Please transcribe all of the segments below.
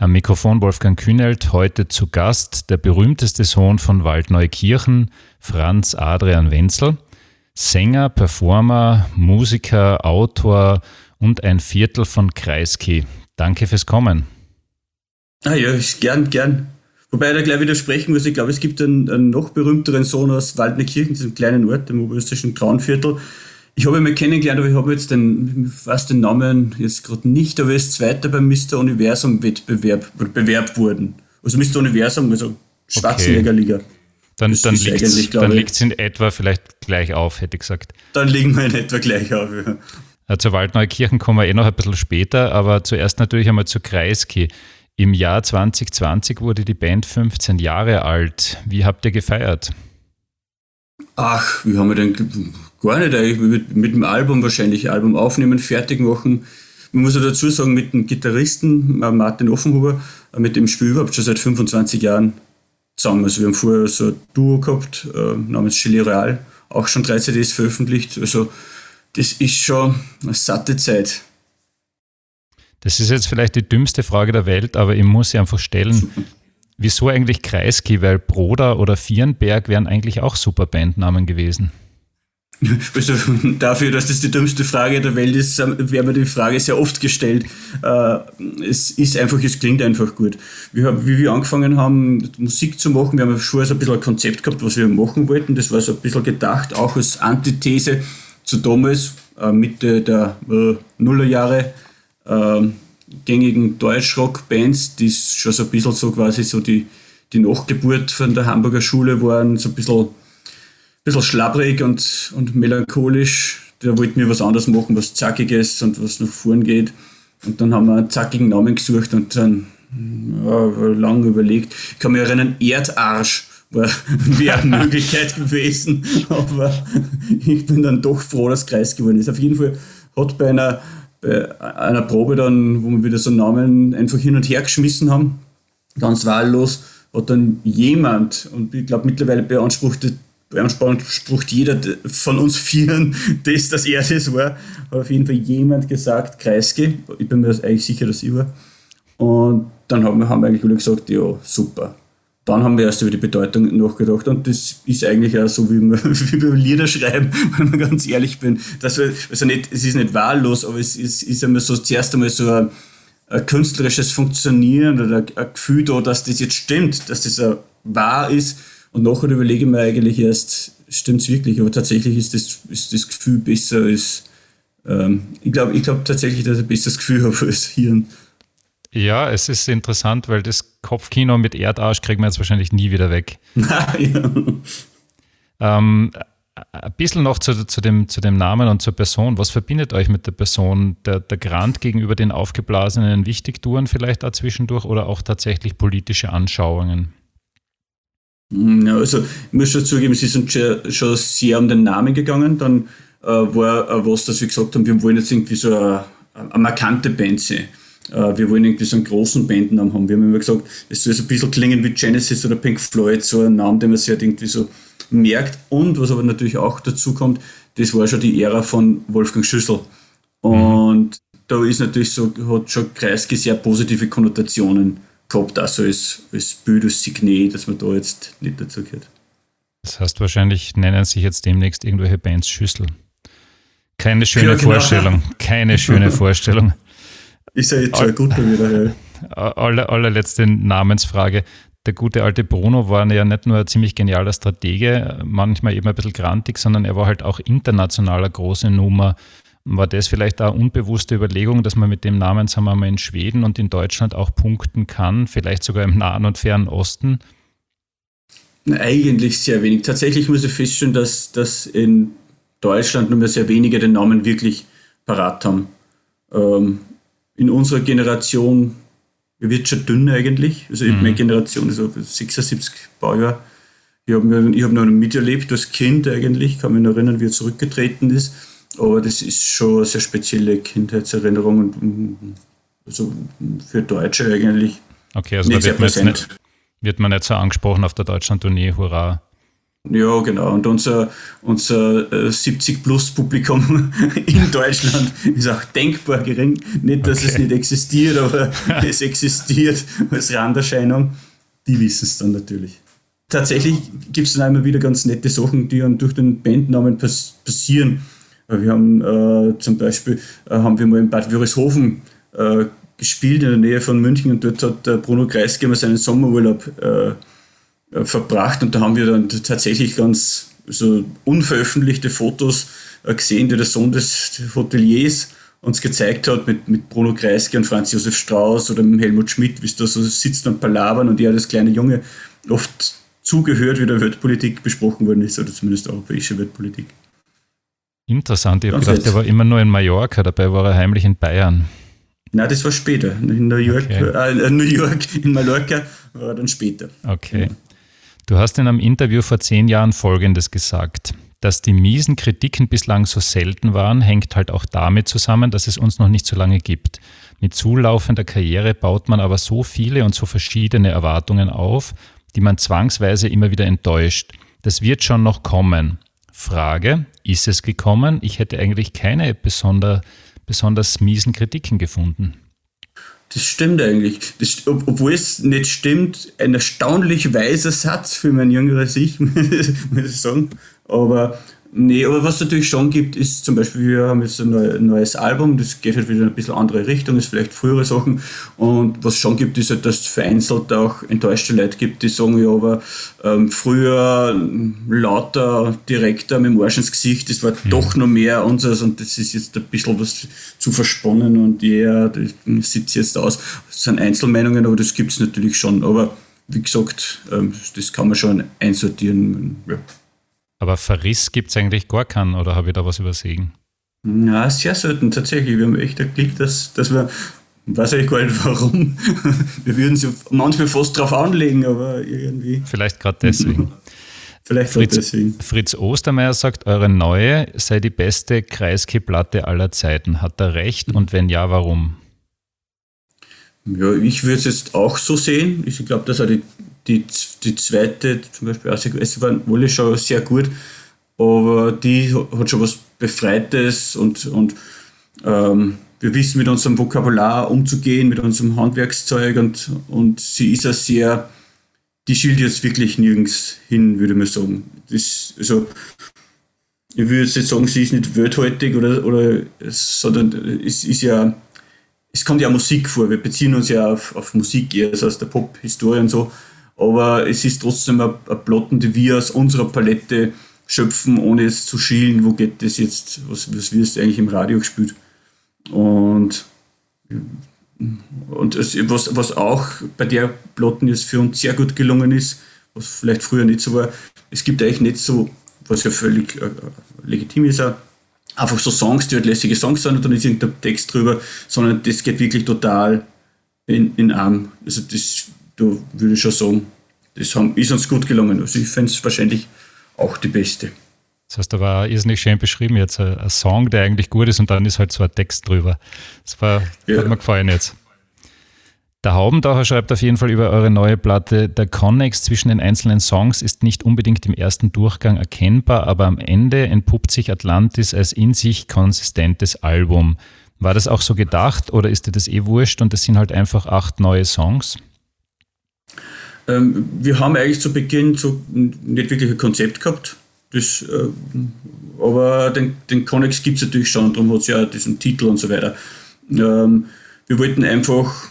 Am Mikrofon Wolfgang Kühnelt, heute zu Gast der berühmteste Sohn von Waldneukirchen, Franz Adrian Wenzel, Sänger, Performer, Musiker, Autor und ein Viertel von Kreisky. Danke fürs Kommen. Ah ja, gern, gern. Wobei ich da gleich widersprechen muss, ich glaube, es gibt einen, einen noch berühmteren Sohn aus Waldneukirchen, diesem kleinen Ort, dem oberösterreichischen Traunviertel, ich habe ihn mal kennengelernt, aber ich habe jetzt den, weiß den Namen jetzt gerade nicht, aber er ist Zweiter beim Mr. Universum Wettbewerb bewerbt worden. Also Mr. Universum, also Schwarzenegger-Liga. Okay. Dann, dann liegt es dann in etwa vielleicht gleich auf, hätte ich gesagt. Dann liegen wir in etwa gleich auf, ja. ja zur Waldneukirchen kommen wir eh noch ein bisschen später, aber zuerst natürlich einmal zu Kreisky. Im Jahr 2020 wurde die Band 15 Jahre alt. Wie habt ihr gefeiert? Ach, wie haben wir denn Gar nicht eigentlich. Mit, mit dem Album wahrscheinlich, Album aufnehmen, fertig machen. Man muss ja dazu sagen, mit dem Gitarristen äh, Martin Offenhuber, äh, mit dem spiele ich überhaupt schon seit 25 Jahren zusammen. Also wir haben vorher so ein Duo gehabt, äh, namens Chili Real, auch schon drei CDs veröffentlicht. Also das ist schon eine satte Zeit. Das ist jetzt vielleicht die dümmste Frage der Welt, aber ich muss sie einfach stellen. Wieso eigentlich Kreisky? Weil Broda oder Vierenberg wären eigentlich auch super Bandnamen gewesen. Also dafür, dass das die dümmste Frage der Welt ist, wäre mir die Frage sehr oft gestellt. Äh, es ist einfach, es klingt einfach gut. Wir haben, wie wir angefangen haben, Musik zu machen, wir haben vorher so ein bisschen ein Konzept gehabt, was wir machen wollten. Das war so ein bisschen gedacht, auch als Antithese zu damals, äh, Mitte der äh, Nullerjahre, gängigen Deutschrock-Bands, die schon so ein bisschen so quasi so die, die Nachgeburt von der Hamburger Schule waren, so ein bisschen bisschen schlabbrig und, und melancholisch. Da wollten wir was anderes machen, was Zackiges und was nach vorn geht. Und dann haben wir einen zackigen Namen gesucht und dann ja, lange überlegt. Ich kann mich erinnern, Erdarsch wäre eine Möglichkeit gewesen, aber ich bin dann doch froh, dass Kreis geworden ist. Auf jeden Fall hat bei einer, bei einer Probe dann, wo wir wieder so Namen einfach hin und her geschmissen haben, ganz wahllos, hat dann jemand, und ich glaube mittlerweile beansprucht beansprucht jeder von uns Vieren, das, dass er das war, hat auf jeden Fall jemand gesagt, Kreisky. Ich bin mir eigentlich sicher, dass ich war. Und dann haben wir, haben wir eigentlich alle gesagt, ja, super. Dann haben wir erst über die Bedeutung nachgedacht und das ist eigentlich auch so, wie wir, wie wir Lieder schreiben, wenn man ganz ehrlich bin. Das wir, also nicht, es ist nicht wahllos, aber es ist, ist einmal so zuerst einmal so ein, ein künstlerisches Funktionieren oder ein Gefühl da, dass das jetzt stimmt, dass das wahr ist und nachher überlege ich mir eigentlich erst, stimmt es wirklich, aber tatsächlich ist das, ist das Gefühl besser als, ähm, ich glaube ich glaub tatsächlich, dass ich ein besseres Gefühl habe als Hirn. Ja, es ist interessant, weil das Kopfkino mit Erdarsch kriegen wir jetzt wahrscheinlich nie wieder weg. ja. ähm, ein bisschen noch zu, zu, dem, zu dem Namen und zur Person. Was verbindet euch mit der Person? Der, der Grant gegenüber den aufgeblasenen Wichtigtouren vielleicht da zwischendurch oder auch tatsächlich politische Anschauungen? Ja, also ich muss schon zugeben, sie sind schon, schon sehr um den Namen gegangen. Dann äh, war äh, was, dass wir gesagt haben, wir wollen jetzt irgendwie so eine, eine markante Band sein. Äh, wir wollen irgendwie so einen großen Bandnamen haben. Wir haben immer gesagt, es soll so ein bisschen klingen wie Genesis oder Pink Floyd, so ein Name, den man sich halt irgendwie so merkt. Und was aber natürlich auch dazu kommt, das war schon die Ära von Wolfgang Schüssel. Und mhm. da ist natürlich so, hat schon Kreisky sehr positive Konnotationen gehabt, also als, als Bild, als Signet, dass man da jetzt nicht dazu gehört. Das heißt, wahrscheinlich nennen sich jetzt demnächst irgendwelche Bands Schüssel. Keine schöne ja, genau. Vorstellung. Keine schöne Vorstellung. Ist ja jetzt schon gut wieder. Ja. Aller, allerletzte Namensfrage. Der gute alte Bruno war ja nicht nur ein ziemlich genialer Stratege, manchmal eben ein bisschen grantig, sondern er war halt auch internationaler große Nummer. War das vielleicht eine unbewusste Überlegung, dass man mit dem Namen, sagen wir mal, in Schweden und in Deutschland auch punkten kann, vielleicht sogar im Nahen und Fernen Osten? Eigentlich sehr wenig. Tatsächlich muss ich feststellen, dass, dass in Deutschland nur mehr sehr wenige den Namen wirklich parat haben. Ähm, in unserer Generation er wird schon dünn eigentlich. Also mhm. meine Generation ist so 76 Baujahr. Ich habe hab noch miterlebt als Kind eigentlich, kann mich noch erinnern, wie er zurückgetreten ist. Aber das ist schon eine sehr spezielle Kindheitserinnerung und also für Deutsche eigentlich. Okay, also da wird man, nicht, wird man nicht so angesprochen auf der Deutschland-Tournee, hurra. Ja, genau. Und unser, unser äh, 70-Plus-Publikum in Deutschland ist auch denkbar gering. Nicht, dass okay. es nicht existiert, aber es existiert als Randerscheinung. Die wissen es dann natürlich. Tatsächlich gibt es dann immer wieder ganz nette Sachen, die dann durch den Bandnamen pass passieren. Wir haben äh, zum Beispiel äh, haben wir mal in Bad Wörishofen äh, gespielt in der Nähe von München und dort hat der Bruno Kreisgeber seinen Sommerurlaub äh, äh, verbracht und da haben wir dann tatsächlich ganz so unveröffentlichte Fotos äh, gesehen, die der Sohn des Hoteliers uns gezeigt hat mit, mit Bruno Kreisky und Franz Josef Strauß oder mit Helmut Schmidt, wie es da so sitzt und palabern und er, das kleine Junge, oft zugehört, wie der Weltpolitik besprochen worden ist oder zumindest europäische Weltpolitik. Interessant, ich habe gedacht, er war immer nur in Mallorca, dabei war er heimlich in Bayern. Nein, das war später. In New York, okay. äh, New York, in Mallorca war er dann später. Okay. Ja. Du hast in einem Interview vor zehn Jahren Folgendes gesagt. Dass die miesen Kritiken bislang so selten waren, hängt halt auch damit zusammen, dass es uns noch nicht so lange gibt. Mit zulaufender Karriere baut man aber so viele und so verschiedene Erwartungen auf, die man zwangsweise immer wieder enttäuscht. Das wird schon noch kommen. Frage, ist es gekommen? Ich hätte eigentlich keine besonder, besonders miesen Kritiken gefunden. Das stimmt eigentlich. Das, ob, obwohl es nicht stimmt, ein erstaunlich weiser Satz für mein jüngeres Ich, muss ich sagen. Aber Nee, aber was es natürlich schon gibt, ist zum Beispiel, wir haben jetzt ein neues Album, das geht halt wieder in ein bisschen andere Richtung, ist vielleicht frühere Sachen. Und was es schon gibt, ist halt, dass es vereinzelt auch enttäuschte Leute gibt, die sagen, ja, aber ähm, früher lauter, direkter mit dem Arsch ins Gesicht, das war mhm. doch noch mehr unseres und das ist jetzt ein bisschen was zu versponnen und ja, das sieht jetzt aus. Das sind Einzelmeinungen, aber das gibt es natürlich schon. Aber wie gesagt, ähm, das kann man schon einsortieren. Ja. Aber Verriss gibt es eigentlich gar keinen, oder habe ich da was übersehen? Na, sehr selten tatsächlich. Wir haben echt Glück, dass, dass wir, weiß ich gar nicht warum, wir würden sie manchmal fast drauf anlegen, aber irgendwie. Vielleicht gerade deswegen. Vielleicht Fritz, deswegen. Fritz Ostermeier sagt, eure neue sei die beste Kreisky-Platte aller Zeiten. Hat er recht und wenn ja, warum? Ja, ich würde es jetzt auch so sehen. Ich glaube, dass er die die, die zweite, zum Beispiel, also es waren alle schon sehr gut, aber die hat schon was Befreites und, und ähm, wir wissen mit unserem Vokabular umzugehen, mit unserem Handwerkszeug und, und sie ist ja sehr, die schielt jetzt wirklich nirgends hin, würde man sagen. Das, also, ich würde jetzt nicht sagen, sie ist nicht welthältig oder, oder sondern es ist ja, es kommt ja Musik vor. Wir beziehen uns ja auf, auf Musik eher also aus der Pop-Historie und so aber es ist trotzdem ein, ein Plotten, die wir aus unserer Palette schöpfen, ohne jetzt zu schielen, wo geht das jetzt, was, was wirst du eigentlich im Radio gespielt. Und, und es, was, was auch bei der Plotten jetzt für uns sehr gut gelungen ist, was vielleicht früher nicht so war, es gibt eigentlich nicht so, was ja völlig äh, legitim ist, auch, einfach so Songs, die halt lässige Songs sind und dann ist irgendein Text drüber, sondern das geht wirklich total in, in Arm. Also das da würde ich schon sagen, das ist uns gut gelungen. Also ich finde es wahrscheinlich auch die beste. Das heißt, da war irrsinnig schön beschrieben jetzt, ein, ein, Song, der eigentlich gut ist und dann ist halt so ein Text drüber. Das war, ja. hat mir gefallen jetzt. Der Haubentaucher schreibt auf jeden Fall über eure neue Platte, der Connex zwischen den einzelnen Songs ist nicht unbedingt im ersten Durchgang erkennbar, aber am Ende entpuppt sich Atlantis als in sich konsistentes Album. War das auch so gedacht oder ist dir das eh wurscht und es sind halt einfach acht neue Songs? Ähm, wir haben eigentlich zu Beginn so nicht wirklich ein Konzept gehabt. Das, äh, aber den, den Connex gibt es natürlich schon, darum hat es ja diesen Titel und so weiter. Ähm, wir wollten einfach,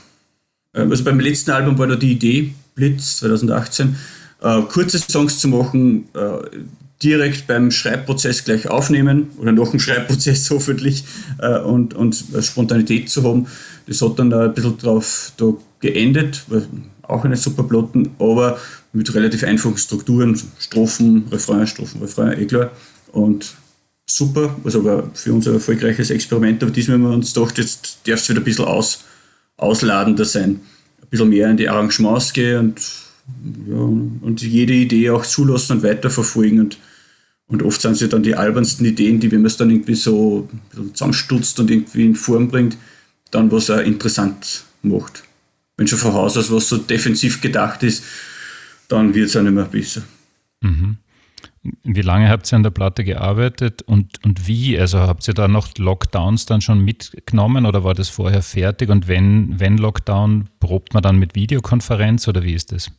äh, also beim letzten Album war da die Idee, Blitz 2018, äh, kurze Songs zu machen, äh, direkt beim Schreibprozess gleich aufnehmen oder nach dem Schreibprozess hoffentlich äh, und, und Spontanität zu haben. Das hat dann ein bisschen darauf da geendet, weil auch eine super Plotten, aber mit relativ einfachen Strukturen, Strophen, Refrain, Strophen, Refrain, eh klar. Und super, also war für uns ein erfolgreiches Experiment, aber diesmal haben wir uns gedacht, jetzt darf es wieder ein bisschen aus, ausladender sein. Ein bisschen mehr in die Arrangements gehe und, ja, und jede Idee auch zulassen und weiterverfolgen. Und, und oft sind es dann die albernsten Ideen, die, wenn man es dann irgendwie so zusammenstutzt und irgendwie in Form bringt, dann was auch interessant macht. Wenn schon von Haus aus was so defensiv gedacht ist, dann wird es auch nicht mehr besser. Mhm. Wie lange habt ihr an der Platte gearbeitet und, und wie? Also habt ihr da noch Lockdowns dann schon mitgenommen oder war das vorher fertig? Und wenn, wenn Lockdown, probt man dann mit Videokonferenz oder wie ist das?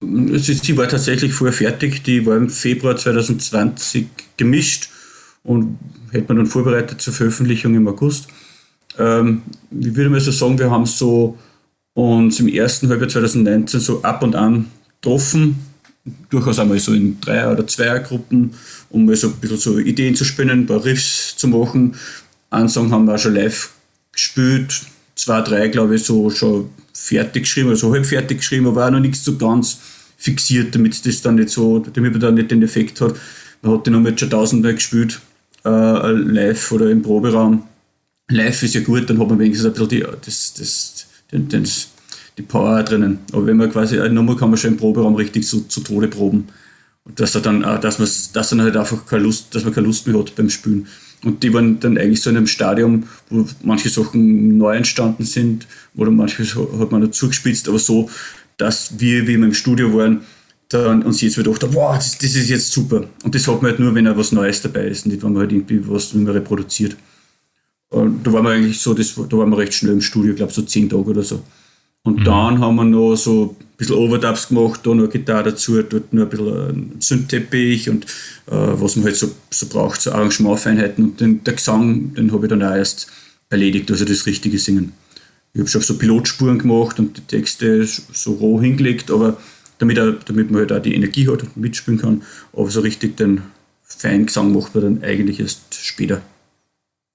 Sie war tatsächlich vorher fertig. Die war im Februar 2020 gemischt und hätte man dann vorbereitet zur Veröffentlichung im August. Ähm, ich würde mal so sagen, wir haben so uns im ersten Halbjahr 2019 so ab und an getroffen, durchaus einmal so in Dreier- oder Zweiergruppen, um mal so ein bisschen so Ideen zu spinnen, ein paar Riffs zu machen. Einen Song haben wir auch schon live gespielt, zwei, drei, glaube ich, so schon fertig geschrieben, also halb fertig geschrieben, aber auch noch nichts so ganz fixiert, damit das dann nicht so, damit man dann nicht den Effekt hat. Man hat den haben jetzt schon tausendmal gespielt, äh, live oder im Proberaum. Live ist ja gut, dann hat man wenigstens ein bisschen die, das, das, den, den, die Power drinnen. Aber wenn man quasi eine Nummer kann man schon im Proberaum richtig so zu Tode proben. Und dass er dann, dass man, dass dann halt einfach keine Lust, dass man keine Lust mehr hat beim Spielen. Und die waren dann eigentlich so in einem Stadium, wo manche Sachen neu entstanden sind, oder manches hat man dazu gespitzt, aber so, dass wir, wie wir im Studio waren, dann uns jetzt wieder gedacht, wow, das, das, ist jetzt super. Und das hat man halt nur, wenn er was Neues dabei ist, nicht wenn man halt irgendwie was nicht mehr reproduziert. Und da waren wir eigentlich so, das, da waren wir recht schnell im Studio, ich glaube so zehn Tage oder so. Und mhm. dann haben wir noch so ein bisschen Overdubs gemacht, da noch eine Gitarre dazu, dort noch ein bisschen ein Synth-Teppich und äh, was man halt so, so braucht, so Arrangementfeinheiten. Und den, der Gesang, den habe ich dann auch erst erledigt, also das richtige Singen. Ich habe schon so Pilotspuren gemacht und die Texte so roh hingelegt, aber damit, er, damit man halt auch die Energie hat und mitspielen kann. Aber so richtig den feinen Gesang macht man dann eigentlich erst später.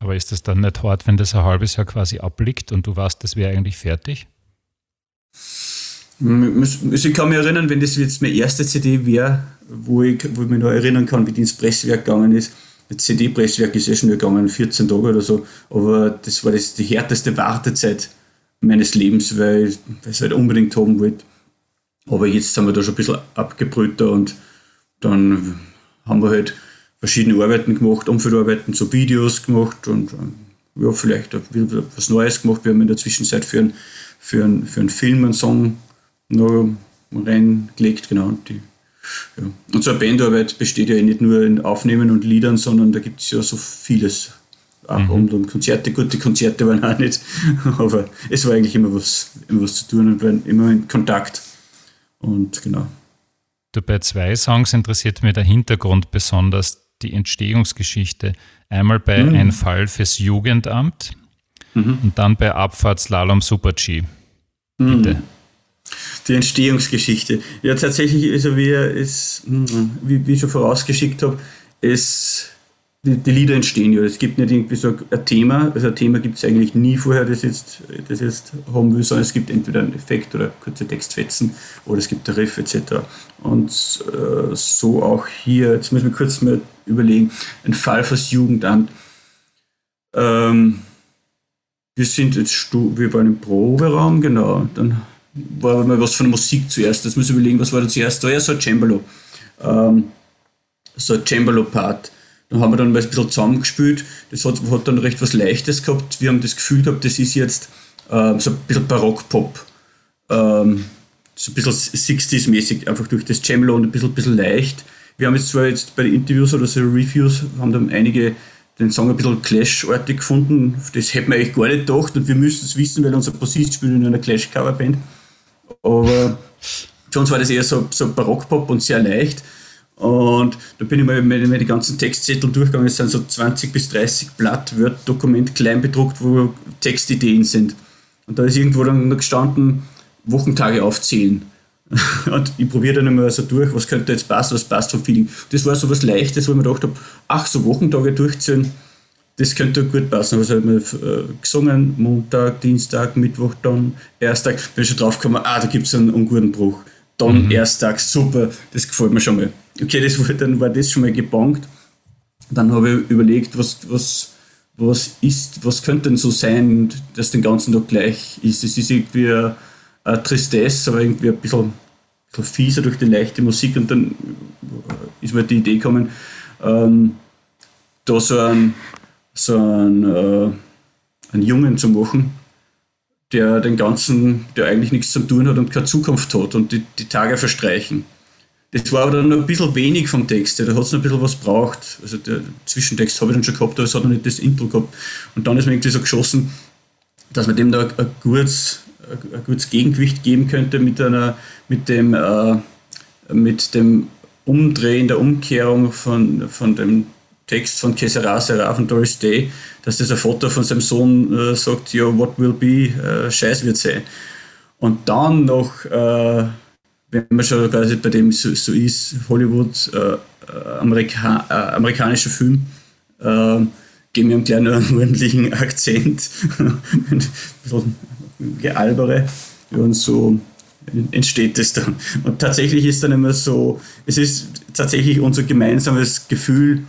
Aber ist das dann nicht hart, wenn das ein halbes Jahr quasi abliegt und du weißt, das wäre eigentlich fertig? Ich kann mich erinnern, wenn das jetzt meine erste CD wäre, wo ich, wo ich mich noch erinnern kann, wie die ins Presswerk gegangen ist. Das CD-Presswerk ist ja schon gegangen, 14 Tage oder so, aber das war das, die härteste Wartezeit meines Lebens, weil ich es halt unbedingt haben wollte. Aber jetzt sind wir da schon ein bisschen abgebrühter und dann haben wir halt verschiedene Arbeiten gemacht, Umfeldarbeiten, so Videos gemacht und ja, vielleicht was Neues gemacht. Wir haben in der Zwischenzeit für einen, für einen, für einen Film einen Song noch reingelegt, genau. Und, die, ja. und so eine Bandarbeit besteht ja nicht nur in Aufnehmen und Liedern, sondern da gibt es ja so vieles. Auch mhm. und, und Konzerte, gut, die Konzerte waren auch nicht, aber es war eigentlich immer was, immer was zu tun und waren immer in Kontakt. Und genau. Du, bei zwei Songs interessiert mich der Hintergrund besonders, die Entstehungsgeschichte. Einmal bei mhm. Ein Fall fürs Jugendamt mhm. und dann bei Abfahrtslalom Super G. Bitte. Mhm. Die Entstehungsgeschichte. Ja, tatsächlich, also wie, es, wie, wie ich schon vorausgeschickt habe, es, die, die, Lieder entstehen ja. Es gibt nicht irgendwie so ein Thema. Also ein Thema gibt es eigentlich nie vorher, das jetzt, das jetzt haben will, sondern es gibt entweder einen Effekt oder kurze Textfetzen oder es gibt ein Riff etc. Und äh, so auch hier, jetzt müssen wir kurz mal überlegen, ein Fall fürs Jugendamt. Ähm, wir sind jetzt, wir waren im Proberaum, genau. Dann war mal was von der Musik zuerst. Das muss ich überlegen, was war da zuerst? Da ja so ein Cembalo. Ähm, so ein Cembalo-Part. Dann haben wir dann mal ein bisschen zusammengespielt. Das hat, hat dann recht was Leichtes gehabt. Wir haben das Gefühl gehabt, das ist jetzt ähm, so ein bisschen Barock-Pop. Ähm, so ein bisschen 60s-mäßig, einfach durch das Cembalo und ein bisschen, bisschen leicht. Wir haben jetzt zwar jetzt bei den Interviews oder so Reviews, haben dann einige den Song ein bisschen Clash-artig gefunden. Das hätten wir eigentlich gar nicht gedacht und wir müssen es wissen, weil unser Bassist spielt in einer Clash-Coverband. Aber für uns war das eher so, so Barockpop und sehr leicht. Und da bin ich mal meine, meine ganzen Textzettel durchgegangen. Es sind so 20 bis 30 Blatt Word-Dokument klein bedruckt, wo Textideen sind. Und da ist irgendwo dann gestanden, Wochentage aufzählen. Und ich probiere dann immer so durch, was könnte jetzt passen, was passt vom Feeling. Das war so was Leichtes, wo ich mir gedacht habe, ach, so Wochentage durchzählen, das könnte gut passen. Also habe ich äh, gesungen, Montag, Dienstag, Mittwoch, dann Ersttag. Bin ich schon drauf gekommen, ah, da gibt es einen unguten Bruch. Dann mhm. Ersttag, super, das gefällt mir schon mal. Okay, das war, dann war das schon mal gebankt. Dann habe ich überlegt, was, was, was ist, was könnte denn so sein, dass den ganzen Tag gleich ist. Es ist irgendwie eine, eine Tristesse, aber irgendwie ein bisschen, ein bisschen fieser durch die leichte Musik und dann ist mir die Idee gekommen, ähm, da so einen, so einen, äh, einen Jungen zu machen, der den ganzen, der eigentlich nichts zu tun hat und keine Zukunft hat und die, die Tage verstreichen. Das war aber dann noch ein bisschen wenig vom Text, da hat es noch ein bisschen was braucht. Also der Zwischentext habe ich dann schon gehabt, aber es hat noch nicht das Intro gehabt. Und dann ist mir irgendwie so geschossen, dass man dem da ein gutes, ein gutes Gegengewicht geben könnte mit, einer, mit, dem, äh, mit dem Umdrehen, der Umkehrung von, von dem Text von Kesera Seraph und Doris Day, dass das ein Vater von seinem Sohn äh, sagt, ja, what will be, äh, Scheiß wird sein. Und dann noch, äh, wenn man schon quasi bei dem so, so ist, Hollywood, äh, äh Amerika äh, amerikanischer Film, äh, geben wir einen kleinen ordentlichen Akzent, ein bisschen gealbere und so entsteht es dann. Und tatsächlich ist dann immer so, es ist tatsächlich unser gemeinsames Gefühl,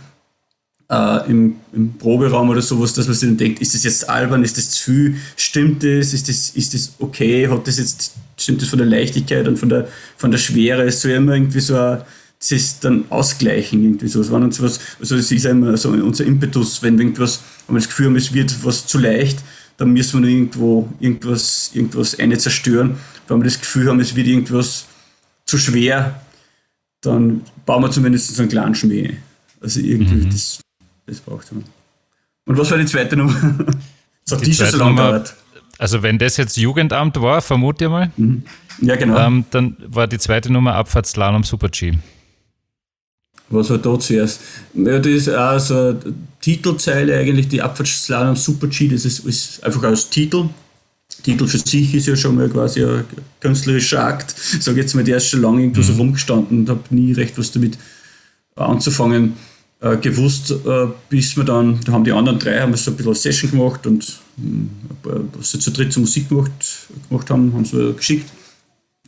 äh, im, im, Proberaum oder sowas, dass man sich dann denkt, ist das jetzt albern, ist das zu viel, stimmt das, ist das, ist das okay, hat das jetzt, stimmt das von der Leichtigkeit und von der, von der Schwere, es soll immer irgendwie so ein, das ist dann ausgleichen irgendwie so. Es war uns was, also es ist immer so unser Impetus, wenn irgendwas, wenn wir das Gefühl haben, es wird was zu leicht, dann müssen wir irgendwo irgendwas, irgendwas eine zerstören. Wenn wir das Gefühl haben, es wird irgendwas zu schwer, dann bauen wir zumindest so einen kleinen Schmäh. Also irgendwie, mhm. das das braucht man. Und was war die zweite Nummer? das hat die, die so lange gedauert. Also wenn das jetzt Jugendamt war, vermute ich mal. Mhm. Ja, genau. Ähm, dann war die zweite Nummer Abfahrtsslalom Super G. Was war da zuerst? Ja, das ist auch so eine Titelzeile eigentlich, die Abfahrtsslalom Super G, das ist, ist einfach als Titel. Titel für sich ist ja schon mal quasi ein künstlerischer Akt. Sag jetzt mal, der ist schon lange irgendwo mhm. so rumgestanden und habe nie recht was damit anzufangen äh, gewusst, äh, bis wir dann, da haben die anderen drei haben so ein bisschen Session gemacht und was sie zu dritt zur Musik gemacht, gemacht haben, haben sie geschickt.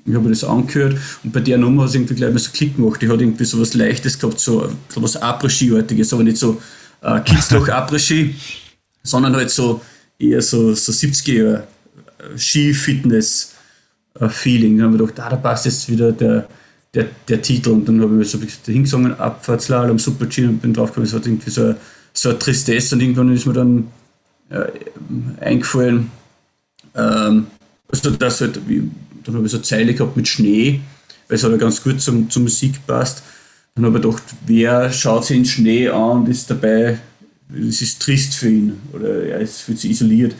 Ich habe das angehört und bei der Nummer hat es irgendwie gleich mal so Klick gemacht. Die hat irgendwie so was Leichtes gehabt, so, so was Après-Ski-artiges, aber nicht so äh, Kitzloch Après-Ski, sondern halt so eher so, so 70er Jahre äh, Ski-Fitness-Feeling. Dann haben wir gedacht, ah, da passt jetzt wieder der, der, der Titel. Und dann habe ich so hingesungen, Abfahrtsslalom, Super G und bin draufgekommen, es hat irgendwie so, so eine Tristesse und irgendwann ist mir dann äh, eingefallen, ähm, also das halt, dann habe ich so eine Zeile gehabt mit Schnee, weil es halt ganz gut zum, zur Musik passt. Dann habe ich gedacht, wer schaut sich in Schnee an und ist dabei, es ist trist für ihn oder er ist, fühlt sich isoliert.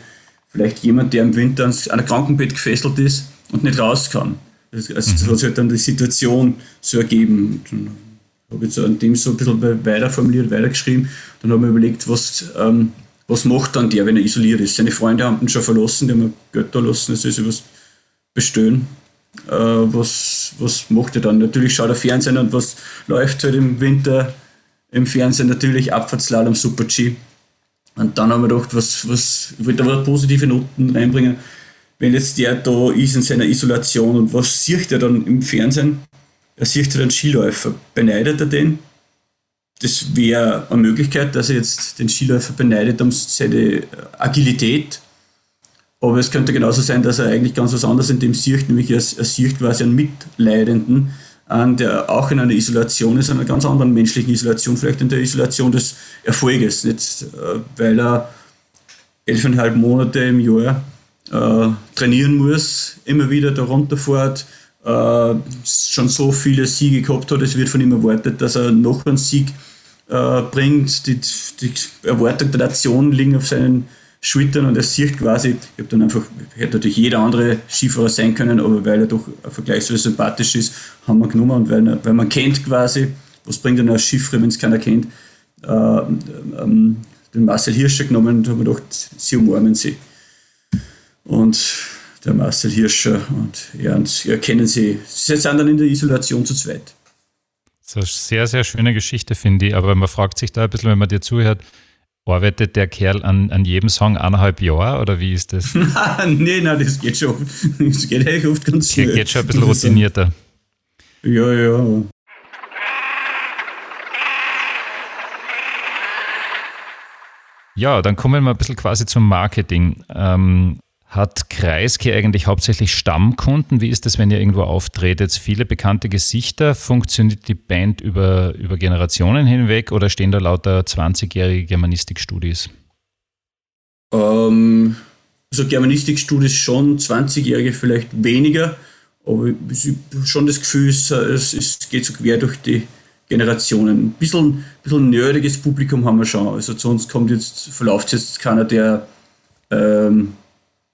Vielleicht jemand, der im Winter an einem Krankenbett gefesselt ist und nicht raus kann. Also das mhm. hat sich halt dann die Situation so ergeben. Dann habe ich so an dem so ein bisschen weiter formuliert, weitergeschrieben. Dann habe ich mir überlegt, was, ähm, was macht dann der, wenn er isoliert ist. Seine Freunde haben ihn schon verlassen, die haben da lassen, das ist was bestehen. Äh, was, was macht er dann? Natürlich schaut er Fernsehen und was läuft halt im Winter im Fernsehen natürlich Abfahrtsslalom Super G. Und dann haben wir gedacht, was, was, ich wollte aber positive Noten reinbringen wenn jetzt der da ist in seiner Isolation und was sieht er dann im Fernsehen? Er sieht einen Skiläufer. Beneidet er den? Das wäre eine Möglichkeit, dass er jetzt den Skiläufer beneidet um seine Agilität. Aber es könnte genauso sein, dass er eigentlich ganz was anderes in dem sieht, nämlich er, er sieht quasi einen Mitleidenden an, der auch in einer Isolation ist, einer ganz anderen menschlichen Isolation, vielleicht in der Isolation des Erfolges. Nicht, äh, weil er elfeinhalb Monate im Jahr äh, trainieren muss, immer wieder da runterfährt, äh, schon so viele Siege gehabt hat, es wird von ihm erwartet, dass er noch einen Sieg äh, bringt. Die, die Erwartung der Nation liegen auf seinen Schultern und er sieht quasi, ich habe dann einfach, hätte natürlich jeder andere Skifahrer sein können, aber weil er doch vergleichsweise sympathisch ist, haben wir genommen und weil, weil man kennt quasi, was bringt denn ein Skifahrer, wenn es keiner kennt, äh, ähm, den Marcel Hirscher genommen und haben gedacht, sie umarmen sie und der Marcel Hirscher und er, und er kennen sie. Sie sind dann in der Isolation zu zweit. Das ist eine sehr, sehr schöne Geschichte, finde ich. Aber man fragt sich da ein bisschen, wenn man dir zuhört, arbeitet der Kerl an, an jedem Song eineinhalb Jahre oder wie ist das? nein, nein, das geht schon. Das geht eigentlich oft ganz schnell. Geht schon ein bisschen routinierter. Ja, ja. Ja, dann kommen wir ein bisschen quasi zum Marketing. Ähm, hat Kreisky eigentlich hauptsächlich Stammkunden? Wie ist das, wenn ihr irgendwo auftretet? Viele bekannte Gesichter? Funktioniert die Band über, über Generationen hinweg oder stehen da lauter 20-jährige Germanistikstudis? Ähm, also Germanistikstudis schon, 20-jährige vielleicht weniger, aber ich habe schon das Gefühl, es, es geht so quer durch die Generationen. Ein bisschen, bisschen nerdiges Publikum haben wir schon. Also zu uns kommt jetzt, verläuft jetzt keiner, der ähm,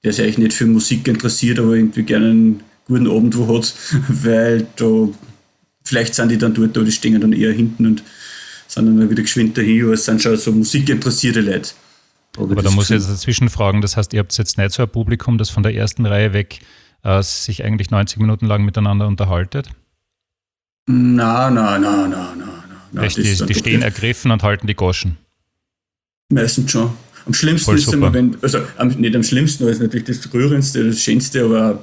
der sich eigentlich nicht für Musik interessiert, aber irgendwie gerne einen guten Abend wo hat, weil da vielleicht sind die dann dort, aber die stehen dann eher hinten und sind dann wieder geschwind dahin, aber es sind schon so musikinteressierte Leute. Aber, aber da muss ich jetzt dazwischen fragen, das heißt, ihr habt jetzt nicht so ein Publikum, das von der ersten Reihe weg äh, sich eigentlich 90 Minuten lang miteinander unterhaltet? Na, na, na, na, na, na. Echt, die, die stehen ergriffen und halten die Goschen. Meistens schon. Am schlimmsten Voll ist super. immer, wenn, also am, nicht am schlimmsten, das ist natürlich das Rührendste, das Schönste, aber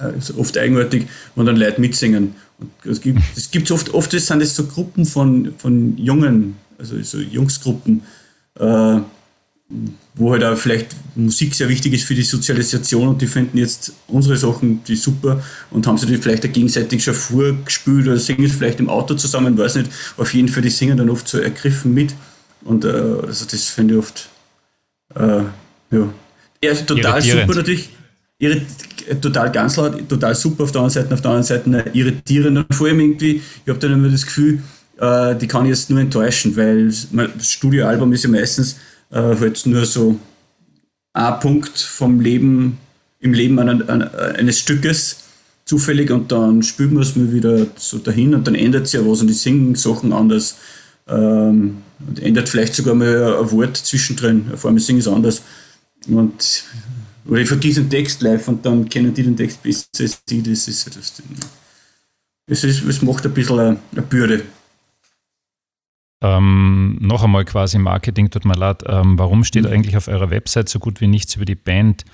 äh, ist oft eigenartig, wenn dann Leute mitsingen. Und es gibt es gibt's oft, oft sind es so Gruppen von, von Jungen, also so Jungsgruppen, äh, wo halt auch vielleicht Musik sehr wichtig ist für die Sozialisation und die finden jetzt unsere Sachen die super und haben sie die vielleicht gegenseitig schon vorgespült oder singen vielleicht im Auto zusammen, weiß nicht. Auf jeden Fall, die singen dann oft so ergriffen mit. Und äh, also das finde ich oft äh, ja. Er total super natürlich. Irrit, total ganz laut, total super auf der einen Seite, auf der anderen Seite irritierend und vor allem irgendwie, ich habe dann immer das Gefühl, äh, die kann ich jetzt nur enttäuschen, weil das Studioalbum ist ja meistens äh, halt nur so ein Punkt vom Leben, im Leben eines Stückes zufällig und dann spürt man es mir wieder so dahin und dann ändert sich ja was und die singen Sachen anders. Ähm, und ändert vielleicht sogar mal ein Wort zwischendrin. Vor allem singen es anders. Und, oder ich vergesse den Text live und dann kennen die den Text besser als die. Das ist, das, das, ist, das macht ein bisschen eine, eine Bürde. Ähm, noch einmal quasi Marketing, tut mir leid. Ähm, warum steht mhm. eigentlich auf eurer Website so gut wie nichts über die Band?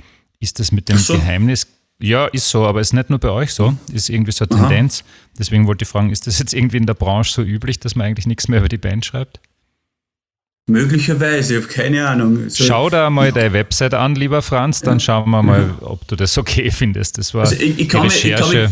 Ist das mit dem so. Geheimnis? Ja, ist so, aber ist nicht nur bei euch so. Ist irgendwie so eine Tendenz. Deswegen wollte ich fragen, ist das jetzt irgendwie in der Branche so üblich, dass man eigentlich nichts mehr über die Band schreibt? Möglicherweise, ich habe keine Ahnung. So, Schau da mal deine Website an, lieber Franz, dann schauen wir mal, ob du das okay findest. Das war also ich, ich kann Recherche.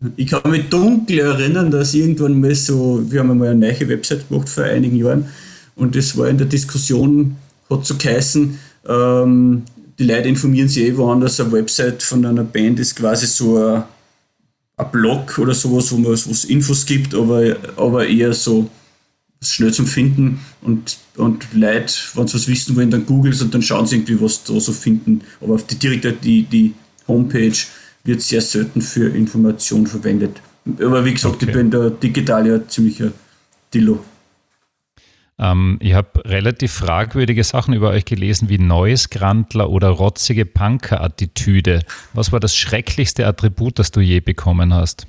Mich, ich, kann mich, dunkel erinnern, dass irgendwann mal so, wir haben einmal eine neue Website gemacht vor einigen Jahren und das war in der Diskussion, hat so geheißen, ähm, die Leute informieren sich eh woanders, eine Website von einer Band ist quasi so ein, ein Blog oder sowas, wo es Infos gibt, aber, aber eher so schnell zum Finden und, und Leute, wenn sie was wissen wollen, dann googeln und dann schauen sie irgendwie, was da so finden. Aber auf die direkte die, die Homepage wird sehr selten für Information verwendet. Aber wie gesagt, okay. ich bin da digital ja ziemlicher Dillo. Ähm, ich habe relativ fragwürdige Sachen über euch gelesen, wie Neues Grantler oder rotzige Punker-Attitüde. Was war das schrecklichste Attribut, das du je bekommen hast?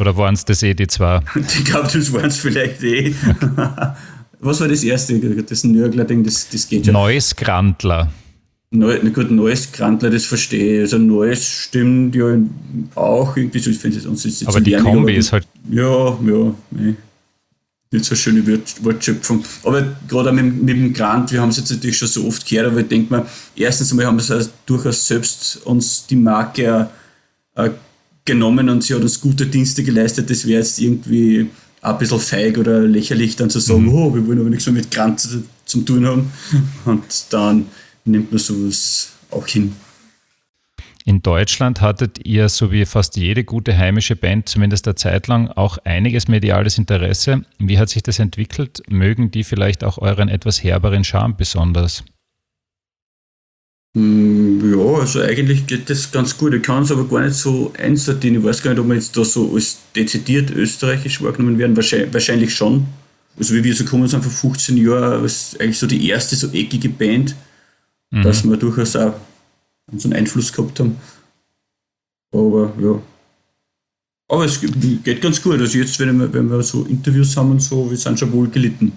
Oder waren es das eh die zwei? Ich glaube, das waren es vielleicht eh. Was war das erste? Das Nörgler-Ding, das, das geht ja. Neues Grantler. Neu, na gut, neues Grantler, das verstehe ich. Also neues stimmt ja auch irgendwie so. Ich finde es jetzt Aber die Kombi aber, ist halt. Ja, ja, nee. Nicht so eine schöne Wortschöpfung. Aber gerade mit, mit dem Grant, wir haben es jetzt natürlich schon so oft gehört, aber ich denke mal, erstens einmal haben wir es durchaus selbst uns die Marke äh, genommen und sie hat uns gute Dienste geleistet. Das wäre jetzt irgendwie ein bisschen feig oder lächerlich, dann zu sagen, mhm. oh, wir wollen aber nichts mehr mit Grant zu tun haben. Und dann nimmt man sowas auch hin. In Deutschland hattet ihr, so wie fast jede gute heimische Band, zumindest eine Zeit lang, auch einiges mediales Interesse. Wie hat sich das entwickelt? Mögen die vielleicht auch euren etwas herberen Charme besonders? Hm, ja, also eigentlich geht das ganz gut. Ich kann es aber gar nicht so einsortieren. Ich weiß gar nicht, ob wir jetzt da so als dezidiert österreichisch wahrgenommen werden. Wahrscheinlich, wahrscheinlich schon. Also wie wir so kommen sind vor 15 Jahren, eigentlich so die erste so eckige Band, mhm. dass wir durchaus auch so einen Einfluss gehabt haben. Aber ja. Aber es geht ganz gut. Also jetzt, wenn wir, wenn wir so Interviews haben und so, wir sind schon wohl gelitten.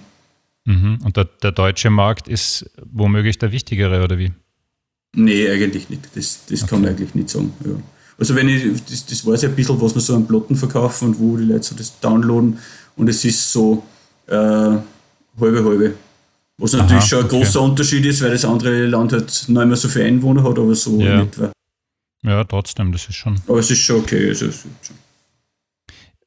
Mhm. Und der, der deutsche Markt ist womöglich der wichtigere, oder wie? Nee, eigentlich nicht. Das, das okay. kann man eigentlich nicht sagen. Ja. Also wenn ich, das, das weiß ich ein bisschen, was wir so an Plotten verkaufen und wo die Leute so das downloaden und es ist so äh, halbe halbe. Was natürlich Aha, schon ein okay. großer Unterschied ist, weil das andere Land halt nicht mehr so viele Einwohner hat, aber so ja. in etwa. Ja, trotzdem, das ist schon. Aber es ist schon okay. Also, schon.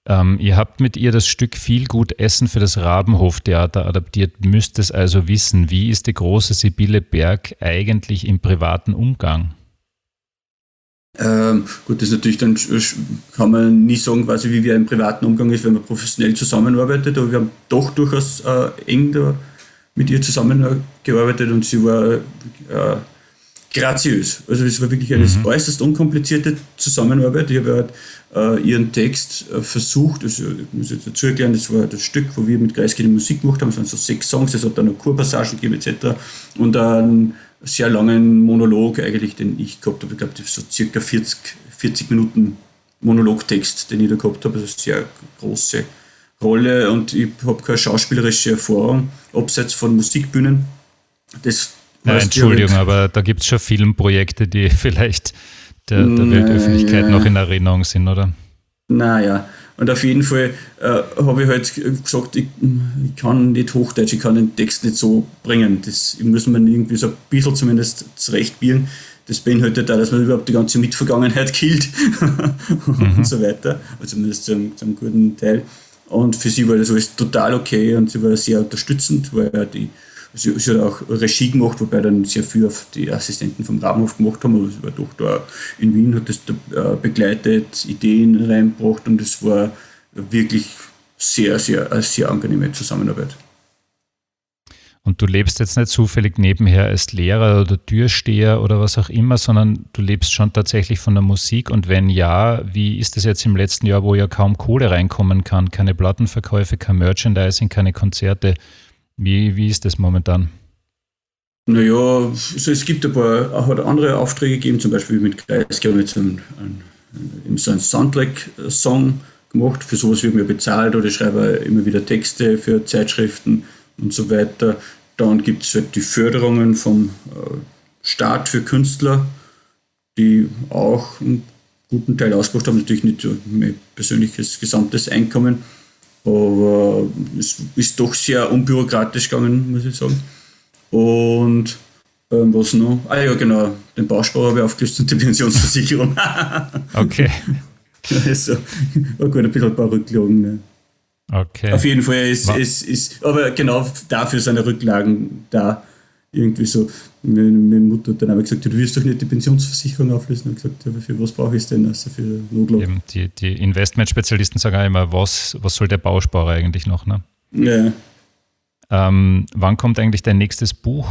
Ähm, ihr habt mit ihr das Stück Viel gut Essen für das Rabenhoftheater adaptiert, müsst es also wissen. Wie ist die große Sibylle Berg eigentlich im privaten Umgang? Ähm, gut, das ist natürlich dann kann man nie sagen, quasi wie wir im privaten Umgang ist, wenn man professionell zusammenarbeitet, aber wir haben doch durchaus äh, eng da mit ihr zusammengearbeitet und sie war äh, graziös. Also es war wirklich eine mhm. äußerst unkomplizierte Zusammenarbeit. Ich habe halt, äh, ihren Text äh, versucht, also ich muss jetzt dazu erklären, das war das Stück, wo wir mit Kreiskind Musik gemacht haben, es waren so sechs Songs, es hat dann noch Kurpassagen gegeben etc. Und einen sehr langen Monolog eigentlich, den ich gehabt habe, ich glaube so circa 40, 40 Minuten Monologtext, den ich da gehabt habe, also sehr große Rolle und ich habe keine schauspielerische Erfahrung, abseits von Musikbühnen. Das ja, Entschuldigung, aber da gibt es schon Filmprojekte, die vielleicht der, der Weltöffentlichkeit noch in Erinnerung sind, oder? Naja, und auf jeden Fall äh, habe ich halt gesagt, ich, ich, kann nicht Hochdeutsch, ich kann den Text nicht so bringen. Das muss man irgendwie so ein bisschen zumindest zurechtbieren. Das beinhaltet auch, dass man überhaupt die ganze Mitvergangenheit killt und mhm. so weiter. Also zumindest zu einem, zu einem guten Teil. Und für sie war das alles total okay und sie war sehr unterstützend, weil die, sie, sie hat auch Regie gemacht, wobei dann sehr viel auf die Assistenten vom Rabenhof gemacht haben, aber sie war doch da in Wien, hat das da, äh, begleitet, Ideen reingebracht und es war wirklich sehr, sehr, eine sehr angenehme Zusammenarbeit. Und du lebst jetzt nicht zufällig nebenher als Lehrer oder Türsteher oder was auch immer, sondern du lebst schon tatsächlich von der Musik. Und wenn ja, wie ist es jetzt im letzten Jahr, wo ja kaum Kohle reinkommen kann? Keine Plattenverkäufe, kein Merchandising, keine Konzerte. Wie, wie ist das momentan? Naja, also es gibt ein paar hat andere Aufträge gegeben, zum Beispiel mit Kreisky haben wir jetzt einen, einen, so einen Soundtrack-Song gemacht. Für sowas wird mir bezahlt oder ich schreibe immer wieder Texte für Zeitschriften und so weiter. Dann gibt es halt die Förderungen vom äh, Staat für Künstler, die auch einen guten Teil ausgemacht haben. Natürlich nicht mein persönliches gesamtes Einkommen, aber es ist doch sehr unbürokratisch gegangen, muss ich sagen. Und ähm, was noch? Ah ja, genau, den Bausparer habe ich aufgelöst und die Pensionsversicherung. okay. also, war gut, ein bisschen ein paar Rücklagen. Ne? Okay. Auf jeden Fall ist, ist, ist, aber genau dafür sind Rücklagen da. Irgendwie so. Meine, Mutter hat dann aber gesagt, du wirst doch nicht die Pensionsversicherung auflösen. Und gesagt, ja, für was brauche ich es denn? Also für Notlog. Eben, die, die Investmentspezialisten sagen auch immer, was, was soll der Bausparer eigentlich noch? Ne? Ja. Ähm, wann kommt eigentlich dein nächstes Buch?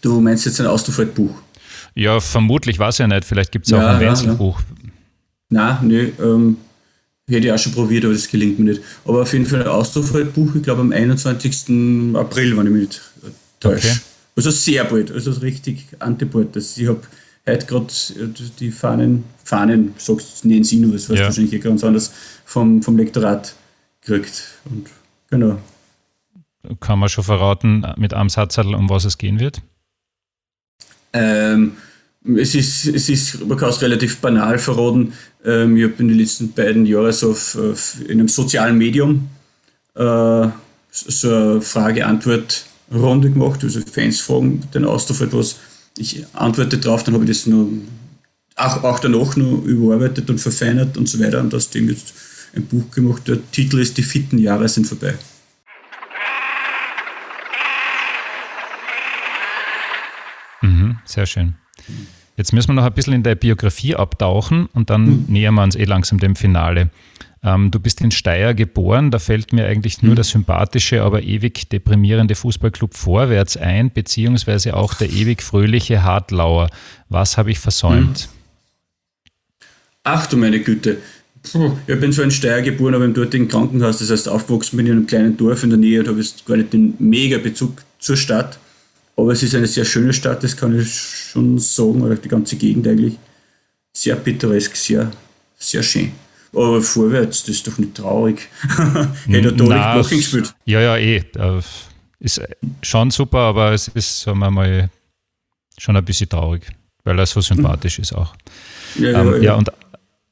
Du meinst jetzt ein Austrofeld-Buch? Ja, vermutlich, weiß ja nicht. Vielleicht gibt es ja, auch ein Wenzelbuch. Ja. Nein, nee, ähm, Hätte ich auch schon probiert, aber das gelingt mir nicht. Aber auf jeden Fall ein Austrofred-Buch, ich glaube am 21. April, wenn ich mich nicht täusche. Okay. Also sehr bald, also richtig antibald. Ich habe heute gerade die Fahnen, Fahnen, sagst nennen Sie nur, das weiß ja. wahrscheinlich ganz anders, vom, vom Lektorat gekriegt. Und genau. Kann man schon verraten mit einem Satzzettel, um was es gehen wird? Ähm, es ist, es ist, man kann es relativ banal verraten. Ähm, ich habe in den letzten beiden Jahren so auf, auf in einem sozialen Medium äh, so eine Frage-Antwort-Runde gemacht. Also Fans fragen den Austausch etwas. Ich antworte drauf, dann habe ich das nur auch, auch danach noch überarbeitet und verfeinert und so weiter und aus dem jetzt ein Buch gemacht. Der Titel ist Die fitten Jahre sind vorbei. Mhm, sehr schön. Jetzt müssen wir noch ein bisschen in der Biografie abtauchen und dann mhm. nähern wir uns eh langsam dem Finale. Ähm, du bist in Steyr geboren, da fällt mir eigentlich nur mhm. der sympathische, aber ewig deprimierende Fußballclub Vorwärts ein, beziehungsweise auch der ewig fröhliche Hartlauer. Was habe ich versäumt? Mhm. Ach du meine Güte. Ich bin zwar in Steyr geboren, aber im dortigen Krankenhaus, das heißt aufgewachsen bin ich in einem kleinen Dorf in der Nähe und habe jetzt gar nicht den mega Bezug zur Stadt. Aber es ist eine sehr schöne Stadt, das kann ich schon sagen, oder die ganze Gegend eigentlich. Sehr pittoresk, sehr, sehr schön. Aber vorwärts, das ist doch nicht traurig. Hätte er da nicht gespielt. Ja, ja, eh. Ist schon super, aber es ist, sagen wir mal, schon ein bisschen traurig, weil er so sympathisch ist auch. Ja, ja, ähm, ja. ja, und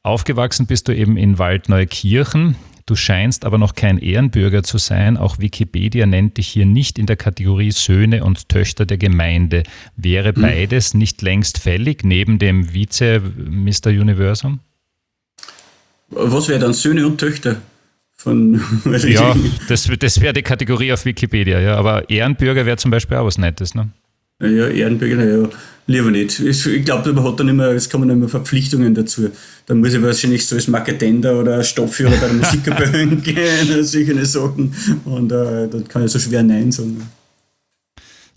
aufgewachsen bist du eben in Waldneukirchen. Du scheinst aber noch kein Ehrenbürger zu sein. Auch Wikipedia nennt dich hier nicht in der Kategorie Söhne und Töchter der Gemeinde. Wäre mhm. beides nicht längst fällig neben dem Vize Mr. Universum? Was wäre dann Söhne und Töchter? Von, ja, das, das wäre die Kategorie auf Wikipedia, ja. Aber Ehrenbürger wäre zum Beispiel auch was Nettes, ne? Ja, Ehrenbürger, naja, lieber nicht. Ich glaube, man hat dann immer, es kommen immer Verpflichtungen dazu. Da muss ich wahrscheinlich so als Marketender oder Stoffführer bei der Musikkapelle gehen, solche Sachen. Und äh, dann kann ich so schwer Nein sagen.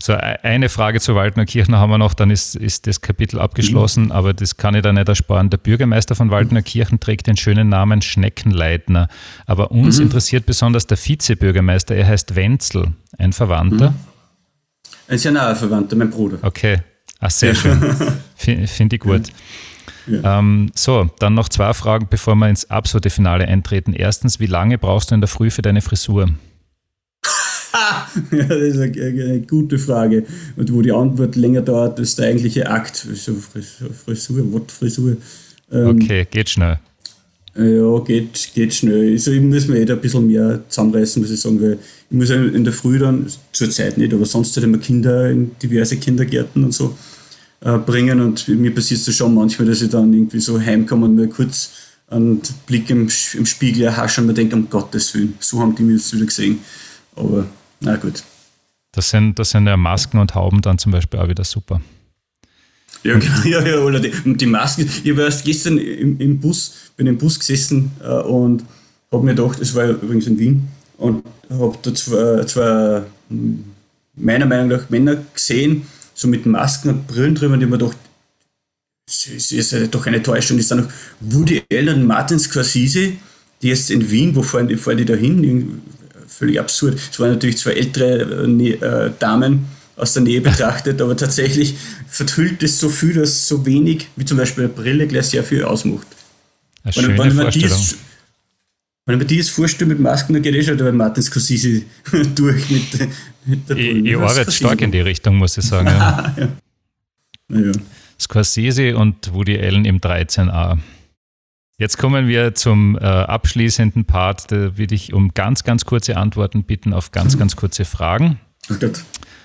So, e-, eine Frage zu Waldnerkirchen haben wir noch, dann ist, ist das Kapitel abgeschlossen, mhm. aber das kann ich da nicht ersparen. Der Bürgermeister von Waldnerkirchen trägt den schönen Namen Schneckenleitner. Aber uns mhm. interessiert besonders der Vizebürgermeister, er heißt Wenzel, ein Verwandter. Mhm. Ein sehr naher Verwandter, mein Bruder. Okay, Ach, sehr schön. Finde ich gut. Ja. Ähm, so, dann noch zwei Fragen, bevor wir ins absolute Finale eintreten. Erstens, wie lange brauchst du in der Früh für deine Frisur? ja, das ist eine, eine, gute Frage. Und wo die Antwort länger dauert, ist der eigentliche Akt. So Frisur, Wortfrisur. Ähm, okay, geht schnell. Ja, geht, geht schnell. Also ich muss mir eh ein bisschen mehr zusammenreißen, muss ich sagen, weil ich muss in der Früh dann, zur Zeit nicht, aber sonst halt immer Kinder in diverse Kindergärten und so äh, bringen und mir passiert es schon manchmal, dass ich dann irgendwie so heimkomme und mir kurz einen Blick im, im Spiegel erhasche und mir denke, um Gottes Willen, so haben die mich jetzt wieder gesehen. Aber na gut. Das sind, das sind ja Masken und Hauben dann zum Beispiel auch wieder super. Ja, genau, ja, ja, oder die, die Masken. Ich war erst gestern im, im Bus, bin im Bus gesessen äh, und habe mir gedacht, es war übrigens in Wien, und habe da zwei, zwei, meiner Meinung nach, Männer gesehen, so mit Masken und Brillen drüber, und habe mir gedacht, es ist ja doch eine Täuschung. Es sind noch Woody Allen und Martin Scorsese, die jetzt in Wien, wo fahren die, fahren die da hin? Völlig absurd. Es waren natürlich zwei ältere äh, Damen, aus der Nähe betrachtet, aber tatsächlich verhüllt es so viel, dass so wenig, wie zum Beispiel eine Brille, gleich sehr viel ausmacht. Eine wenn, wenn, man dies, wenn man dieses vorstellt mit Masken, dann geht eh schon der Martin Scorsese durch mit, mit der Brille. Ich, ich arbeite stark in die Richtung, muss ich sagen. ja. ja. Scorsese und Woody Allen im 13a. Jetzt kommen wir zum äh, abschließenden Part. Da würde ich um ganz, ganz kurze Antworten bitten auf ganz, ganz kurze Fragen. Gott.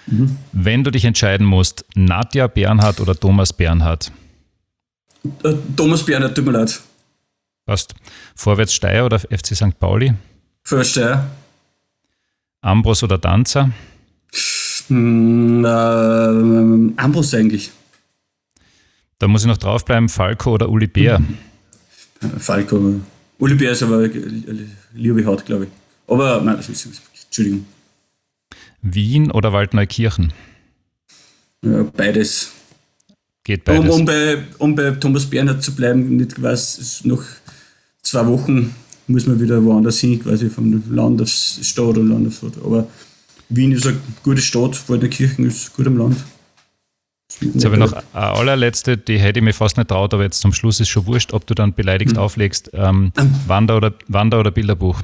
Mhm. Wenn du dich entscheiden musst, Nadja Bernhard oder Thomas Bernhard? Äh, Thomas Bernhard, tut mir leid. Passt. Vorwärts Steyr oder FC St. Pauli? Vorwärts Steyr. Ambros oder Danzer? Mm, äh, Ambros eigentlich. Da muss ich noch draufbleiben, Falco oder Uli Bär? Falco. Uli Bär ist aber liebe Haut, glaube ich. Aber nein, das ist, Entschuldigung. Wien oder Waldneukirchen? Ja, beides. Geht beides. Um, um, bei, um bei Thomas Bernhard zu bleiben, nicht weiß, noch zwei Wochen muss man wieder woanders hin, quasi vom Land aufs Stadt oder Land aufs Stadt. Aber Wien ist eine gute Stadt, Waldneukirchen ist gut am Land. Jetzt habe ich noch eine allerletzte, die hätte ich mir fast nicht traut, aber jetzt zum Schluss ist schon wurscht, ob du dann beleidigt hm. auflegst. Ähm, Wander, oder, Wander oder Bilderbuch?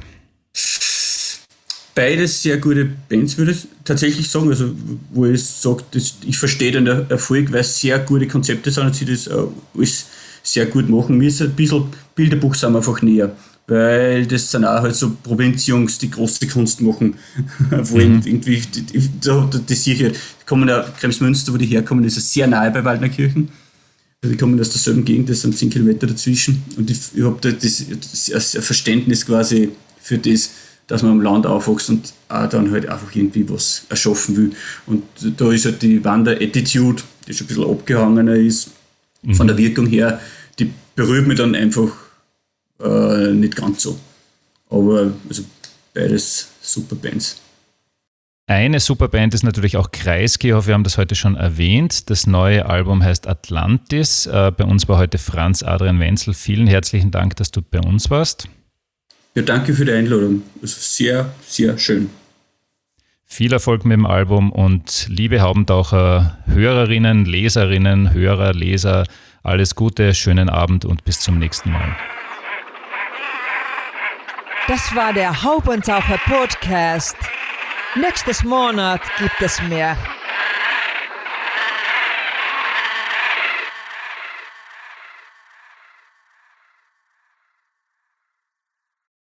beides sehr gute Bands, würde ich tatsächlich sagen. Also, wo ich sage, ich verstehe den Erfolg, weil es sehr gute Konzepte sind und sie das äh, alles sehr gut machen. Mir ist ein bisschen Bilderbuch sind einfach näher, weil das sind auch halt so Provinzjungs, die große Kunst machen, wollen mhm. irgendwie, da, da, das sehe ich halt, die kommen ja, Kremsmünster, wo die herkommen, ist ja sehr nahe bei Waldnerkirchen. Also die kommen aus derselben Gegend, das sind 10 Kilometer dazwischen und ich, ich habe da das, das, das Verständnis quasi für das, dass man am Land aufwächst und auch dann halt einfach irgendwie was erschaffen will. Und da ist halt die Wander-Attitude, die schon ein bisschen abgehangener ist, mhm. von der Wirkung her, die berührt mich dann einfach äh, nicht ganz so. Aber also beides super Bands. Eine Superband ist natürlich auch Kreisky, wir haben das heute schon erwähnt. Das neue Album heißt Atlantis. Äh, bei uns war heute Franz Adrian Wenzel. Vielen herzlichen Dank, dass du bei uns warst. Ja, danke für die Einladung. Es ist sehr, sehr schön. Viel Erfolg mit dem Album und liebe Haubentaucher, Hörerinnen, Leserinnen, Hörer, Leser, alles Gute, schönen Abend und bis zum nächsten Mal. Das war der Haubentaucher Podcast. Nächstes Monat gibt es mehr.